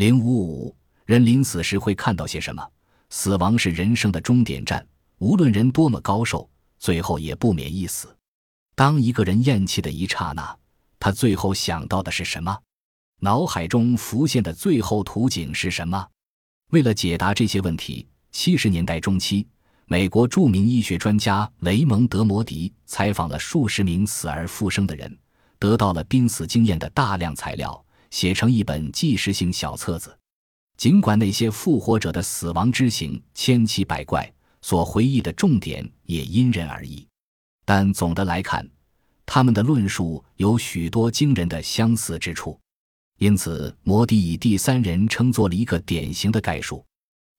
零五五，人临死时会看到些什么？死亡是人生的终点站，无论人多么高寿，最后也不免一死。当一个人咽气的一刹那，他最后想到的是什么？脑海中浮现的最后图景是什么？为了解答这些问题，七十年代中期，美国著名医学专家雷蒙德·摩迪采访了数十名死而复生的人，得到了濒死经验的大量材料，写成一本纪实性小册子。尽管那些复活者的死亡之行千奇百怪，所回忆的重点也因人而异，但总的来看，他们的论述有许多惊人的相似之处。因此，摩迪以第三人称做了一个典型的概述。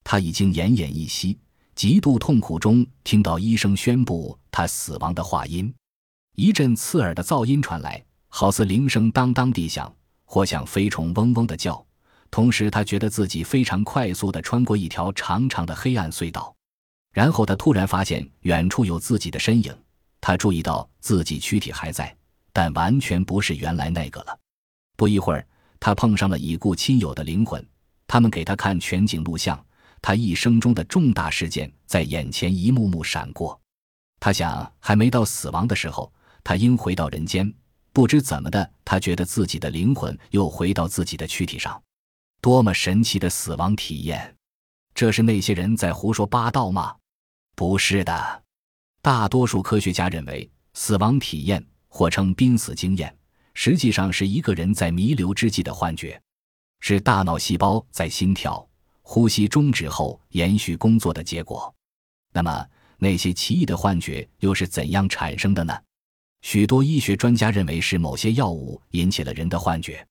他已经奄奄一息，极度痛苦中听到医生宣布他死亡的话音，一阵刺耳的噪音传来，好似铃声当当地响，或像飞虫嗡嗡的叫。同时，他觉得自己非常快速地穿过一条长长的黑暗隧道。然后，他突然发现远处有自己的身影。他注意到自己躯体还在，但完全不是原来那个了。不一会儿。他碰上了已故亲友的灵魂，他们给他看全景录像，他一生中的重大事件在眼前一幕幕闪过。他想，还没到死亡的时候，他应回到人间。不知怎么的，他觉得自己的灵魂又回到自己的躯体上。多么神奇的死亡体验！这是那些人在胡说八道吗？不是的，大多数科学家认为，死亡体验或称濒死经验。实际上是一个人在弥留之际的幻觉，是大脑细胞在心跳、呼吸终止后延续工作的结果。那么，那些奇异的幻觉又是怎样产生的呢？许多医学专家认为是某些药物引起了人的幻觉。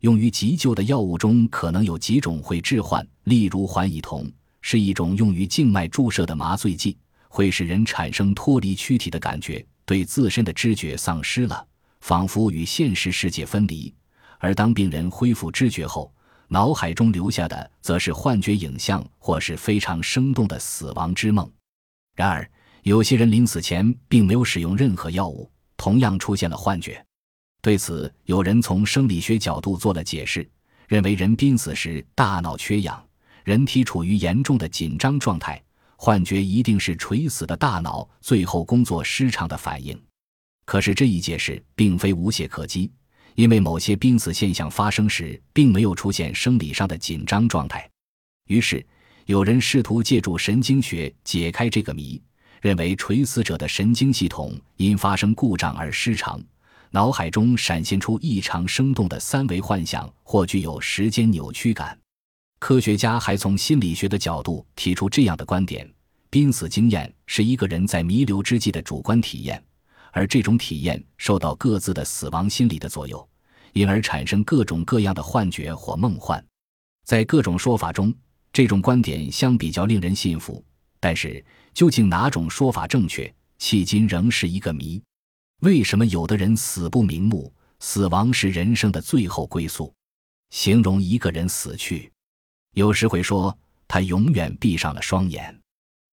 用于急救的药物中可能有几种会致幻，例如环乙酮是一种用于静脉注射的麻醉剂，会使人产生脱离躯体的感觉，对自身的知觉丧失了。仿佛与现实世界分离，而当病人恢复知觉后，脑海中留下的则是幻觉影像，或是非常生动的死亡之梦。然而，有些人临死前并没有使用任何药物，同样出现了幻觉。对此，有人从生理学角度做了解释，认为人濒死时大脑缺氧，人体处于严重的紧张状态，幻觉一定是垂死的大脑最后工作失常的反应。可是这一解释并非无懈可击，因为某些濒死现象发生时并没有出现生理上的紧张状态。于是，有人试图借助神经学解开这个谜，认为垂死者的神经系统因发生故障而失常，脑海中闪现出异常生动的三维幻想，或具有时间扭曲感。科学家还从心理学的角度提出这样的观点：濒死经验是一个人在弥留之际的主观体验。而这种体验受到各自的死亡心理的作用，因而产生各种各样的幻觉或梦幻。在各种说法中，这种观点相比较令人信服。但是，究竟哪种说法正确，迄今仍是一个谜。为什么有的人死不瞑目？死亡是人生的最后归宿。形容一个人死去，有时会说他永远闭上了双眼。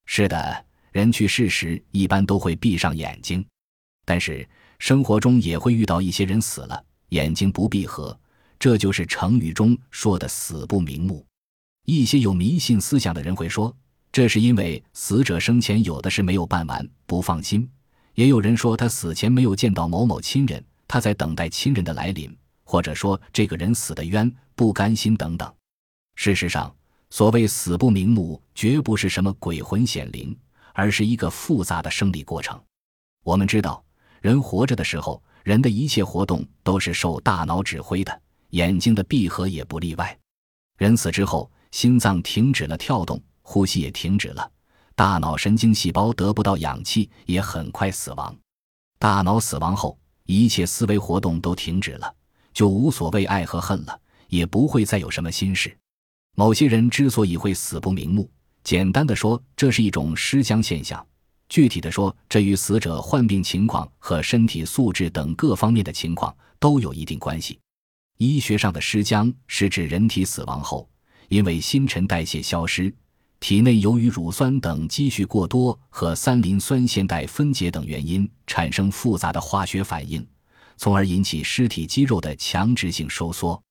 是的，人去世时一般都会闭上眼睛。但是生活中也会遇到一些人死了，眼睛不闭合，这就是成语中说的“死不瞑目”。一些有迷信思想的人会说，这是因为死者生前有的事没有办完，不放心；也有人说他死前没有见到某某亲人，他在等待亲人的来临，或者说这个人死的冤，不甘心等等。事实上，所谓“死不瞑目”，绝不是什么鬼魂显灵，而是一个复杂的生理过程。我们知道。人活着的时候，人的一切活动都是受大脑指挥的，眼睛的闭合也不例外。人死之后，心脏停止了跳动，呼吸也停止了，大脑神经细胞得不到氧气，也很快死亡。大脑死亡后，一切思维活动都停止了，就无所谓爱和恨了，也不会再有什么心事。某些人之所以会死不瞑目，简单的说，这是一种失僵现象。具体的说，这与死者患病情况和身体素质等各方面的情况都有一定关系。医学上的尸僵是指人体死亡后，因为新陈代谢消失，体内由于乳酸等积蓄过多和三磷酸腺苷分解等原因产生复杂的化学反应，从而引起尸体肌肉的强直性收缩。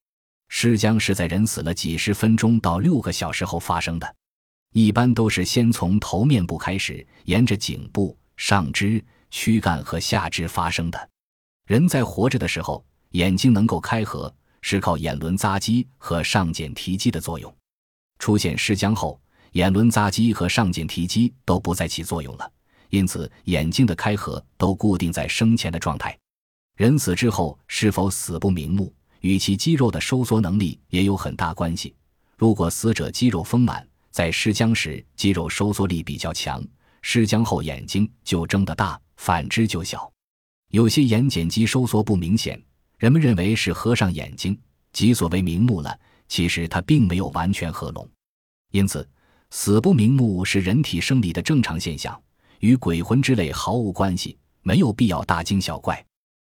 尸僵是在人死了几十分钟到六个小时后发生的，一般都是先从头面部开始，沿着颈部、上肢、躯干和下肢发生的。人在活着的时候，眼睛能够开合，是靠眼轮匝肌和上睑提肌的作用。出现尸僵后，眼轮匝肌和上睑提肌都不再起作用了，因此眼睛的开合都固定在生前的状态。人死之后是否死不瞑目，与其肌肉的收缩能力也有很大关系。如果死者肌肉丰满，在尸僵时肌肉收缩力比较强，尸僵后眼睛就睁得大；反之就小。有些眼睑肌收缩不明显，人们认为是合上眼睛，即所谓瞑目了。其实它并没有完全合拢。因此，死不瞑目是人体生理的正常现象，与鬼魂之类毫无关系，没有必要大惊小怪。